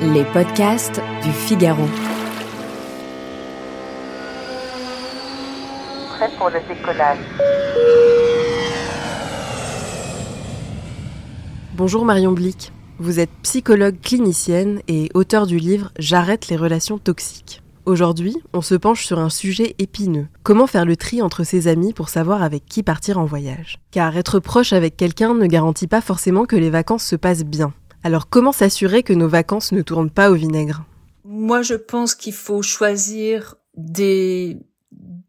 Les podcasts du Figaro. Prêt pour le décollage. Bonjour Marion Blic. Vous êtes psychologue clinicienne et auteur du livre J'arrête les relations toxiques. Aujourd'hui, on se penche sur un sujet épineux. Comment faire le tri entre ses amis pour savoir avec qui partir en voyage? Car être proche avec quelqu'un ne garantit pas forcément que les vacances se passent bien. Alors comment s'assurer que nos vacances ne tournent pas au vinaigre? Moi, je pense qu'il faut choisir des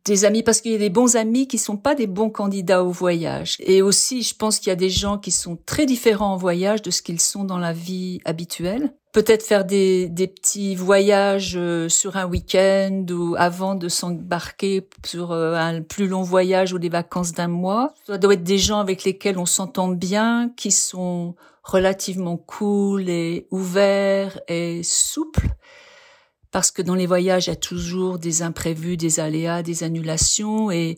des amis parce qu'il y a des bons amis qui sont pas des bons candidats au voyage. Et aussi, je pense qu'il y a des gens qui sont très différents en voyage de ce qu'ils sont dans la vie habituelle. Peut-être faire des, des petits voyages euh, sur un week-end ou avant de s'embarquer sur euh, un plus long voyage ou des vacances d'un mois. Ça doit être des gens avec lesquels on s'entend bien, qui sont relativement cool et ouverts et souples parce que dans les voyages, il y a toujours des imprévus, des aléas, des annulations et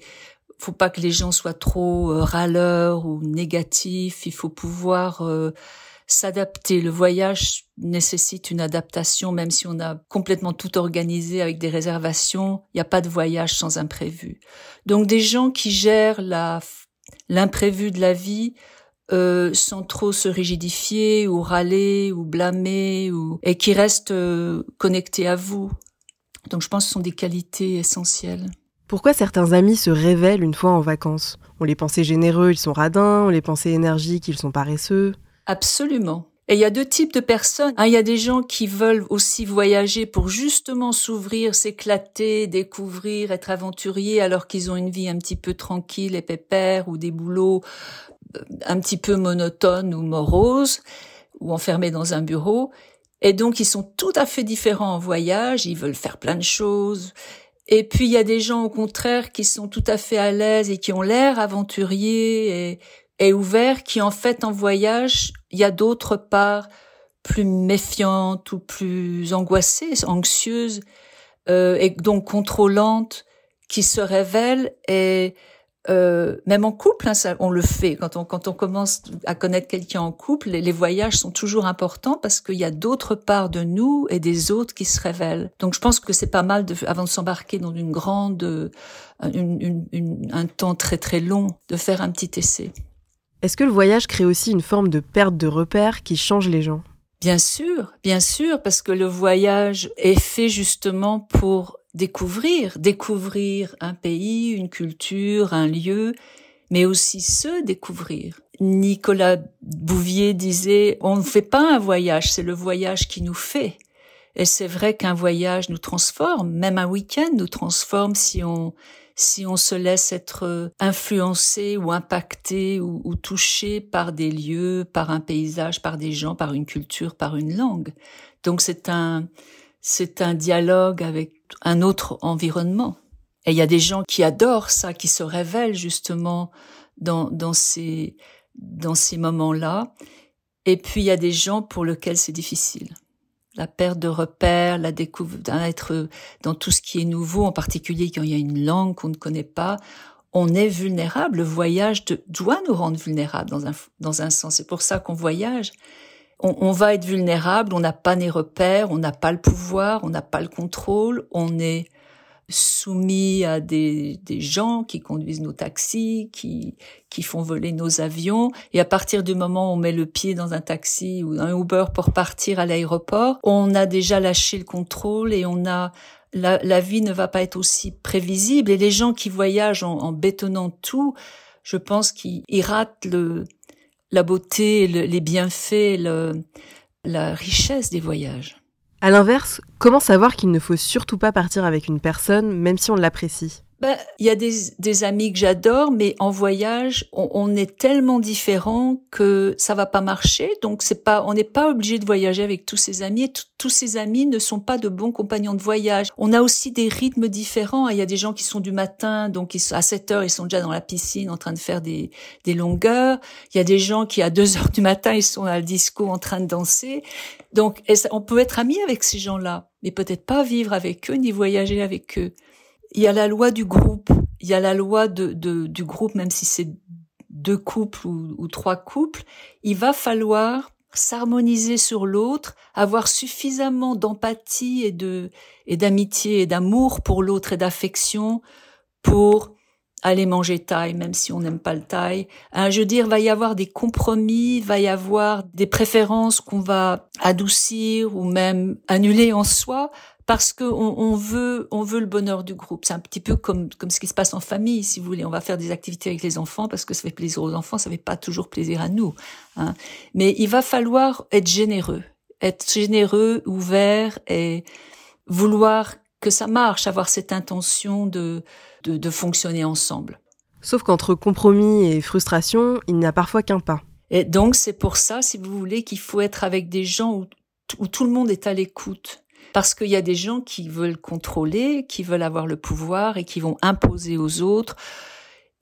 faut pas que les gens soient trop euh, râleurs ou négatifs. Il faut pouvoir euh, s'adapter. Le voyage nécessite une adaptation, même si on a complètement tout organisé avec des réservations. Il n'y a pas de voyage sans imprévu. Donc des gens qui gèrent la l'imprévu de la vie euh, sans trop se rigidifier ou râler ou blâmer ou et qui restent euh, connectés à vous. Donc je pense que ce sont des qualités essentielles. Pourquoi certains amis se révèlent une fois en vacances? On les pensait généreux, ils sont radins, on les pensait énergiques, ils sont paresseux. Absolument. Et il y a deux types de personnes. il y a des gens qui veulent aussi voyager pour justement s'ouvrir, s'éclater, découvrir, être aventuriers alors qu'ils ont une vie un petit peu tranquille et pépère ou des boulots un petit peu monotone ou morose ou enfermés dans un bureau. Et donc, ils sont tout à fait différents en voyage, ils veulent faire plein de choses. Et puis, il y a des gens, au contraire, qui sont tout à fait à l'aise et qui ont l'air aventuriers et, et ouverts, qui, en fait, en voyage, il y a d'autres parts plus méfiantes ou plus angoissées, anxieuses, euh, et donc contrôlantes, qui se révèlent et euh, même en couple, hein, ça, on le fait. Quand on, quand on commence à connaître quelqu'un en couple, les, voyages sont toujours importants parce qu'il y a d'autres parts de nous et des autres qui se révèlent. Donc je pense que c'est pas mal, de, avant de s'embarquer dans une grande, euh, une, une, un temps très très long, de faire un petit essai. Est-ce que le voyage crée aussi une forme de perte de repères qui change les gens? Bien sûr, bien sûr, parce que le voyage est fait justement pour découvrir, découvrir un pays, une culture, un lieu, mais aussi se découvrir. Nicolas Bouvier disait, on ne fait pas un voyage, c'est le voyage qui nous fait. Et c'est vrai qu'un voyage nous transforme, même un week-end nous transforme si on si on se laisse être influencé ou impacté ou, ou touché par des lieux, par un paysage, par des gens, par une culture, par une langue. Donc c'est un c'est un dialogue avec un autre environnement. Et il y a des gens qui adorent ça, qui se révèlent justement dans, dans ces, dans ces moments-là. Et puis il y a des gens pour lesquels c'est difficile. La perte de repères, la découverte d'être dans tout ce qui est nouveau, en particulier quand il y a une langue qu'on ne connaît pas, on est vulnérable. Le voyage doit nous rendre vulnérables dans un, dans un sens. C'est pour ça qu'on voyage on, va être vulnérable, on n'a pas les repères, on n'a pas le pouvoir, on n'a pas le contrôle, on est soumis à des, gens qui conduisent nos taxis, qui, qui font voler nos avions. Et à partir du moment où on met le pied dans un taxi ou un Uber pour partir à l'aéroport, on a déjà lâché le contrôle et on a la, la, vie ne va pas être aussi prévisible. Et les gens qui voyagent en, en bétonnant tout, je pense qu'ils ratent le, la beauté, les bienfaits, la richesse des voyages. À l'inverse, comment savoir qu'il ne faut surtout pas partir avec une personne, même si on l'apprécie? Ben, il y a des, des amis que j'adore, mais en voyage, on, on, est tellement différents que ça va pas marcher. Donc c'est pas, on n'est pas obligé de voyager avec tous ses amis. Et tous ses amis ne sont pas de bons compagnons de voyage. On a aussi des rythmes différents. Il y a des gens qui sont du matin, donc ils, à 7 heures, ils sont déjà dans la piscine en train de faire des, des longueurs. Il y a des gens qui à 2 heures du matin, ils sont à la disco en train de danser. Donc on peut être amis avec ces gens-là, mais peut-être pas vivre avec eux ni voyager avec eux il y a la loi du groupe, il y a la loi du groupe, même si c'est deux couples ou, trois couples, il va falloir s'harmoniser sur l'autre, avoir suffisamment d'empathie et de et d'amitié et d'amour pour l'autre et d'affection pour aller manger taille, même si on n'aime pas le taille. Hein, je veux dire, va y avoir des compromis, va y avoir des préférences qu'on va adoucir ou même annuler en soi parce qu'on on veut, on veut le bonheur du groupe. C'est un petit peu comme, comme ce qui se passe en famille, si vous voulez. On va faire des activités avec les enfants parce que ça fait plaisir aux enfants, ça fait pas toujours plaisir à nous. Hein. Mais il va falloir être généreux, être généreux, ouvert et vouloir que ça marche, avoir cette intention de, de, de fonctionner ensemble. Sauf qu'entre compromis et frustration, il n'y a parfois qu'un pas. Et donc c'est pour ça, si vous voulez, qu'il faut être avec des gens où, où tout le monde est à l'écoute. Parce qu'il y a des gens qui veulent contrôler, qui veulent avoir le pouvoir et qui vont imposer aux autres.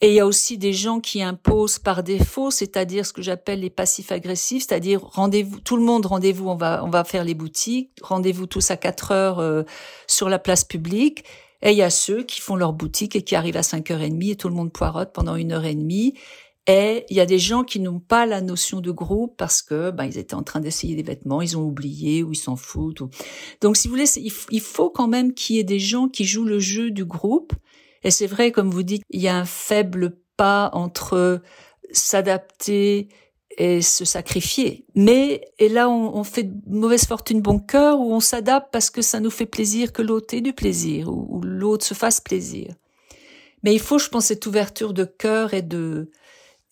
Et il y a aussi des gens qui imposent par défaut, c'est-à-dire ce que j'appelle les passifs agressifs, c'est-à-dire rendez-vous, tout le monde rendez-vous, on va, on va faire les boutiques, rendez-vous tous à 4 heures euh, sur la place publique. Et il y a ceux qui font leur boutique et qui arrivent à 5h30 et tout le monde poirote pendant une heure et demie. Et il y a des gens qui n'ont pas la notion de groupe parce que ben, ils étaient en train d'essayer des vêtements, ils ont oublié ou ils s'en foutent. Donc si vous voulez, il faut quand même qu'il y ait des gens qui jouent le jeu du groupe. Et c'est vrai, comme vous dites, il y a un faible pas entre s'adapter et se sacrifier. Mais et là, on, fait de mauvaise fortune bon cœur ou on s'adapte parce que ça nous fait plaisir que l'autre ait du plaisir ou, ou l'autre se fasse plaisir. Mais il faut, je pense, cette ouverture de cœur et de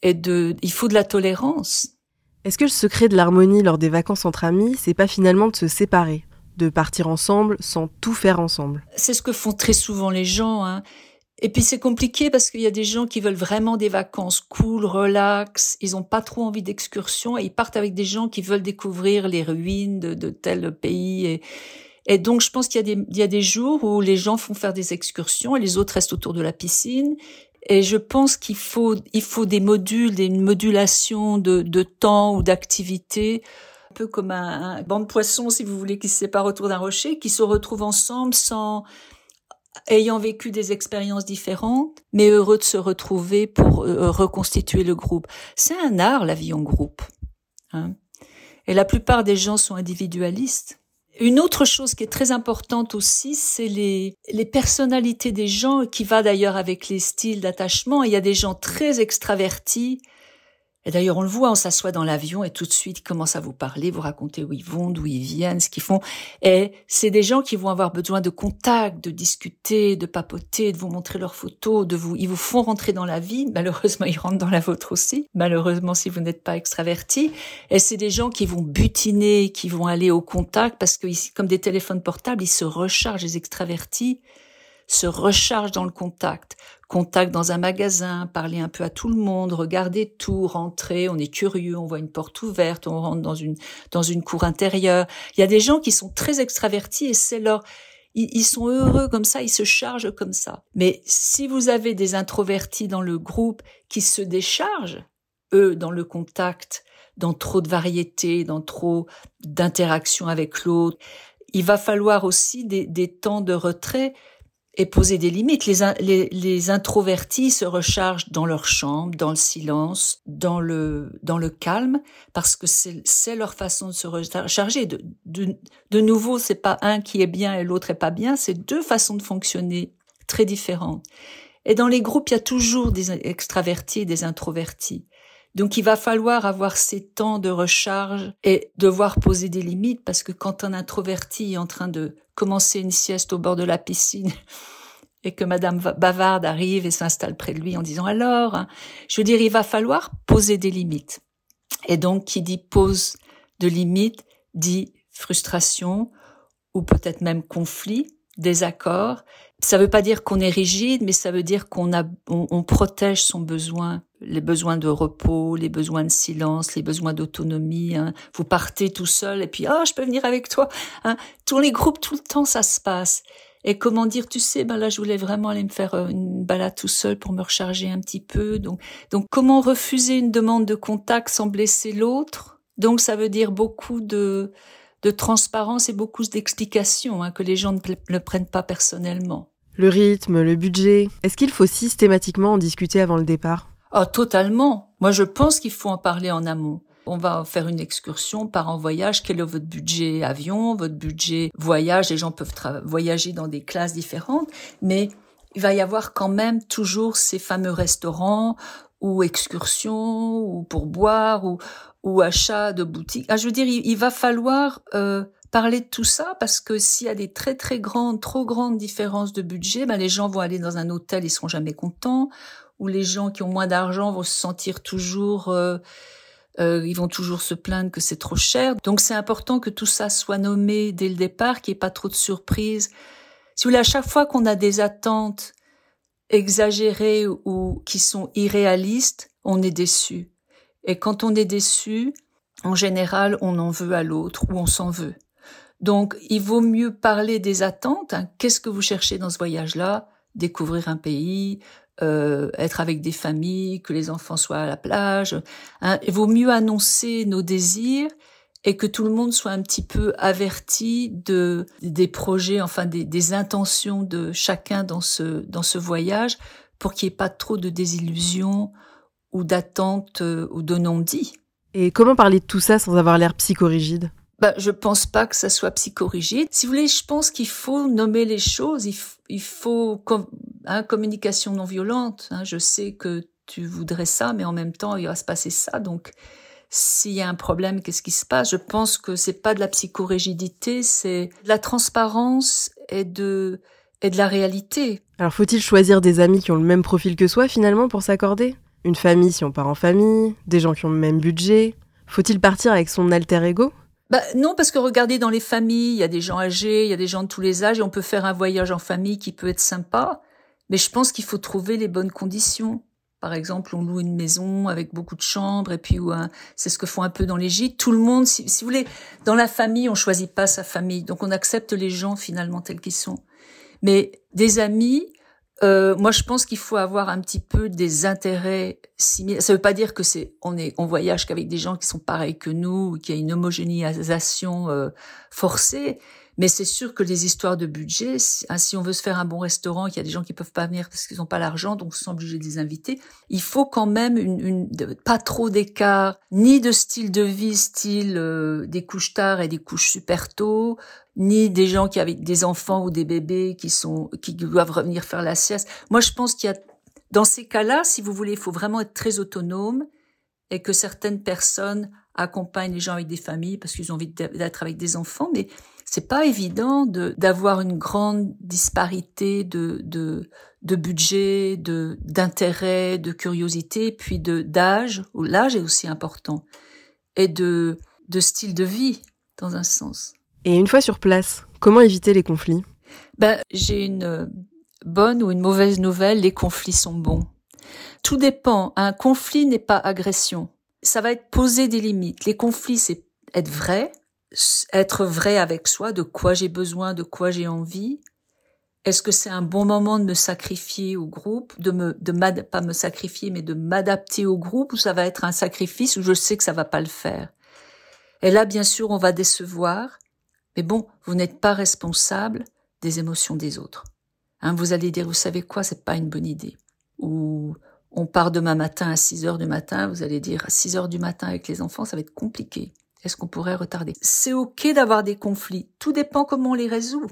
et de, il faut de la tolérance. Est-ce que le secret de l'harmonie lors des vacances entre amis, c'est pas finalement de se séparer, de partir ensemble sans tout faire ensemble? C'est ce que font très souvent les gens. Hein. Et puis c'est compliqué parce qu'il y a des gens qui veulent vraiment des vacances cool, relax. Ils ont pas trop envie d'excursion et ils partent avec des gens qui veulent découvrir les ruines de, de tel pays. Et, et donc je pense qu'il y a des il y a des jours où les gens font faire des excursions et les autres restent autour de la piscine. Et je pense qu'il faut, il faut des modules, une modulation de, temps ou d'activité, un peu comme un, un, banc de poissons, si vous voulez, qui se sépare autour d'un rocher, qui se retrouvent ensemble sans, ayant vécu des expériences différentes, mais heureux de se retrouver pour euh, reconstituer le groupe. C'est un art, la vie en groupe. Hein. Et la plupart des gens sont individualistes. Une autre chose qui est très importante aussi, c'est les, les personnalités des gens, qui va d'ailleurs avec les styles d'attachement. Il y a des gens très extravertis et d'ailleurs, on le voit, on s'assoit dans l'avion et tout de suite, ils commencent à vous parler, vous raconter où ils vont, d'où ils viennent, ce qu'ils font. Et c'est des gens qui vont avoir besoin de contact, de discuter, de papoter, de vous montrer leurs photos, de vous, ils vous font rentrer dans la vie. Malheureusement, ils rentrent dans la vôtre aussi. Malheureusement, si vous n'êtes pas extraverti. Et c'est des gens qui vont butiner, qui vont aller au contact parce que, comme des téléphones portables, ils se rechargent, les extravertis se rechargent dans le contact contact dans un magasin, parler un peu à tout le monde, regarder tout, rentrer, on est curieux, on voit une porte ouverte, on rentre dans une dans une cour intérieure. Il y a des gens qui sont très extravertis et c'est leur ils, sont heureux comme ça, ils se chargent comme ça. Mais si vous avez des introvertis dans le groupe qui se déchargent, eux, dans le contact, dans trop de variété, dans trop d'interaction avec l'autre, il va falloir aussi des, des temps de retrait et poser des limites. Les, les, les, introvertis se rechargent dans leur chambre, dans le silence, dans le, dans le calme, parce que c'est leur façon de se recharger. De, de, de nouveau, c'est pas un qui est bien et l'autre est pas bien, c'est deux façons de fonctionner très différentes. Et dans les groupes, il y a toujours des extravertis et des introvertis. Donc il va falloir avoir ces temps de recharge et devoir poser des limites parce que quand un introverti est en train de commencer une sieste au bord de la piscine et que Madame Bavarde arrive et s'installe près de lui en disant alors, je veux dire, il va falloir poser des limites. Et donc, qui dit pose de limites dit frustration ou peut-être même conflit, désaccord. Ça veut pas dire qu'on est rigide, mais ça veut dire qu'on a, on, protège son besoin, les besoins de repos, les besoins de silence, les besoins d'autonomie. Hein. Vous partez tout seul et puis ah, je peux venir avec toi. Hein. Tous les groupes, tout le temps, ça se passe. Et comment dire, tu sais, ben là, je voulais vraiment aller me faire euh, une balade tout seul pour me recharger un petit peu. Donc, donc comment refuser une demande de contact sans blesser l'autre? Donc, ça veut dire beaucoup de de transparence et beaucoup d'explications, hein, que les gens ne prennent pas personnellement. Le rythme, le budget, est-ce qu'il faut systématiquement en discuter avant le départ? Oh, totalement. Moi, je pense qu'il faut en parler en amont. On va faire une excursion, par en voyage. Quel est votre budget avion, votre budget voyage? Les gens peuvent voyager dans des classes différentes, mais il va y avoir quand même toujours ces fameux restaurants ou excursions ou pour boire ou, ou achat de boutiques. Ah, je veux dire, il, va falloir euh, parler de tout ça parce que s'il y a des très très grandes, trop grandes différences de budget, ben les gens vont aller dans un hôtel, ils seront jamais contents, ou les gens qui ont moins d'argent vont se sentir toujours, euh, euh, ils vont toujours se plaindre que c'est trop cher. Donc c'est important que tout ça soit nommé dès le départ, qu'il n'y ait pas trop de surprises. Si vous voulez, à chaque fois qu'on a des attentes exagérées ou qui sont irréalistes, on est déçu. Et quand on est déçu, en général, on en veut à l'autre ou on s'en veut. Donc, il vaut mieux parler des attentes. Hein. Qu'est-ce que vous cherchez dans ce voyage-là? Découvrir un pays, euh, être avec des familles, que les enfants soient à la plage. Hein. Il vaut mieux annoncer nos désirs et que tout le monde soit un petit peu averti de des projets, enfin des, des intentions de chacun dans ce dans ce voyage, pour qu'il n'y ait pas trop de désillusions ou d'attentes euh, ou de non-dits. Et comment parler de tout ça sans avoir l'air psychorigide? Bah, je pense pas que ça soit psychorigide. Si vous voulez, je pense qu'il faut nommer les choses. Il, faut hein, communication non violente. Hein. Je sais que tu voudrais ça, mais en même temps, il va se passer ça. Donc, s'il y a un problème, qu'est-ce qui se passe? Je pense que c'est pas de la psychorigidité, c'est de la transparence et de et de la réalité. Alors, faut-il choisir des amis qui ont le même profil que soi finalement pour s'accorder? Une famille si on part en famille, des gens qui ont le même budget. Faut-il partir avec son alter ego? Bah, non, parce que regardez dans les familles, il y a des gens âgés, il y a des gens de tous les âges, et on peut faire un voyage en famille qui peut être sympa, mais je pense qu'il faut trouver les bonnes conditions. Par exemple, on loue une maison avec beaucoup de chambres, et puis c'est ce que font un peu dans les gîtes. Tout le monde, si, si, vous voulez, dans la famille, on choisit pas sa famille, donc on accepte les gens finalement tels qu'ils sont. Mais des amis, euh, moi, je pense qu'il faut avoir un petit peu des intérêts similaires. Ça veut pas dire que c'est on est on voyage qu'avec des gens qui sont pareils que nous, ou qu'il y a une homogénéisation euh, forcée. Mais c'est sûr que les histoires de budget, hein, si, on veut se faire un bon restaurant, qu'il y a des gens qui peuvent pas venir parce qu'ils n'ont pas l'argent, donc ils sont obligés de les inviter, il faut quand même une, une pas trop d'écart, ni de style de vie, style euh, des couches tard et des couches super tôt, ni des gens qui avaient des enfants ou des bébés qui sont qui doivent revenir faire la sieste. Moi, je pense qu'il y a dans ces cas-là, si vous voulez, il faut vraiment être très autonome et que certaines personnes accompagnent les gens avec des familles parce qu'ils ont envie d'être avec des enfants, mais c'est pas évident de d'avoir une grande disparité de de de budget, de d'intérêt, de curiosité, puis de d'âge, où l'âge est aussi important, et de de style de vie dans un sens. Et une fois sur place, comment éviter les conflits? Ben j'ai une bonne ou une mauvaise nouvelle, les conflits sont bons. Tout dépend. Un conflit n'est pas agression. Ça va être poser des limites. Les conflits, c'est être vrai, être vrai avec soi, de quoi j'ai besoin, de quoi j'ai envie. Est-ce que c'est un bon moment de me sacrifier au groupe, de me, de pas me sacrifier, mais de m'adapter au groupe, ou ça va être un sacrifice où je sais que ça va pas le faire? Et là, bien sûr, on va décevoir, mais bon, vous n'êtes pas responsable des émotions des autres. Hein, vous allez dire, vous savez quoi, c'est pas une bonne idée. Ou on part demain matin à 6 heures du matin, vous allez dire à 6 heures du matin avec les enfants, ça va être compliqué. Est-ce qu'on pourrait retarder? C'est ok d'avoir des conflits. Tout dépend comment on les résout.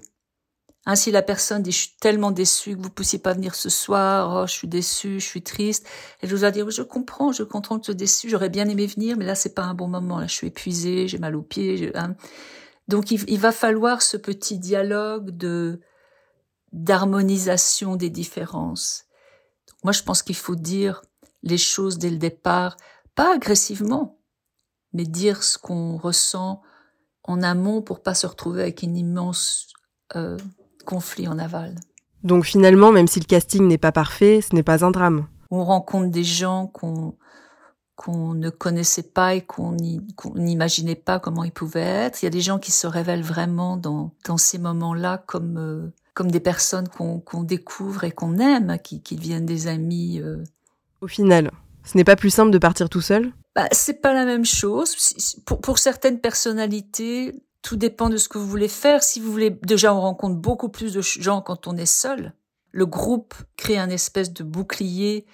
Ainsi, la personne dit, je suis tellement déçue que vous ne puissiez pas venir ce soir, oh, je suis déçue, je suis triste. Elle vous va dire, je comprends, je comprends que tu es déçue, j'aurais bien aimé venir, mais là, c'est pas un bon moment, je suis épuisée, j'ai mal aux pieds. Hein. Donc, il, va falloir ce petit dialogue de, d'harmonisation des différences. moi, je pense qu'il faut dire les choses dès le départ, pas agressivement, mais dire ce qu'on ressent en amont pour pas se retrouver avec une immense euh, conflit en aval. Donc finalement, même si le casting n'est pas parfait, ce n'est pas un drame. On rencontre des gens qu'on qu'on ne connaissait pas et qu'on n'imaginait pas comment ils pouvaient être. Il y a des gens qui se révèlent vraiment dans, dans ces moments-là comme euh, comme des personnes qu'on découvre et qu'on aime, qui, qui deviennent des amis. Euh. Au final, ce n'est pas plus simple de partir tout seul bah, C'est pas la même chose. Pour, pour certaines personnalités, tout dépend de ce que vous voulez faire. Si vous voulez, déjà, on rencontre beaucoup plus de gens quand on est seul. Le groupe crée un espèce de bouclier.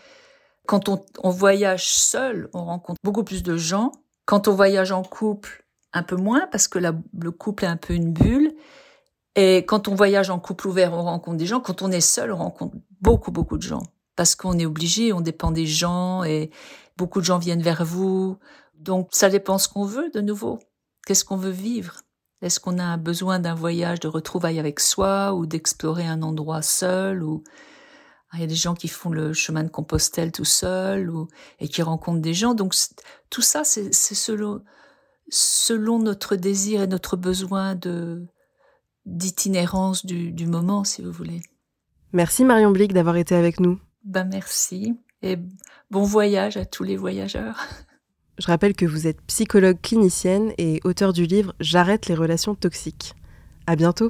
Quand on, on voyage seul, on rencontre beaucoup plus de gens. Quand on voyage en couple, un peu moins parce que le couple est un peu une bulle. Et quand on voyage en couple ouvert, on rencontre des gens. Quand on est seul, on rencontre beaucoup, beaucoup de gens. Parce qu'on est obligé, on dépend des gens et beaucoup de gens viennent vers vous. Donc, ça dépend ce qu'on veut de nouveau. Qu'est-ce qu'on veut vivre? Est-ce qu'on a besoin d'un voyage de retrouvailles avec soi ou d'explorer un endroit seul ou ah, il y a des gens qui font le chemin de Compostelle tout seul ou et qui rencontrent des gens. Donc tout ça, c'est selon selon notre désir et notre besoin de d'itinérance du, du moment, si vous voulez. Merci Marion Blic d'avoir été avec nous. Ben merci et bon voyage à tous les voyageurs. Je rappelle que vous êtes psychologue clinicienne et auteur du livre J'arrête les relations toxiques. À bientôt.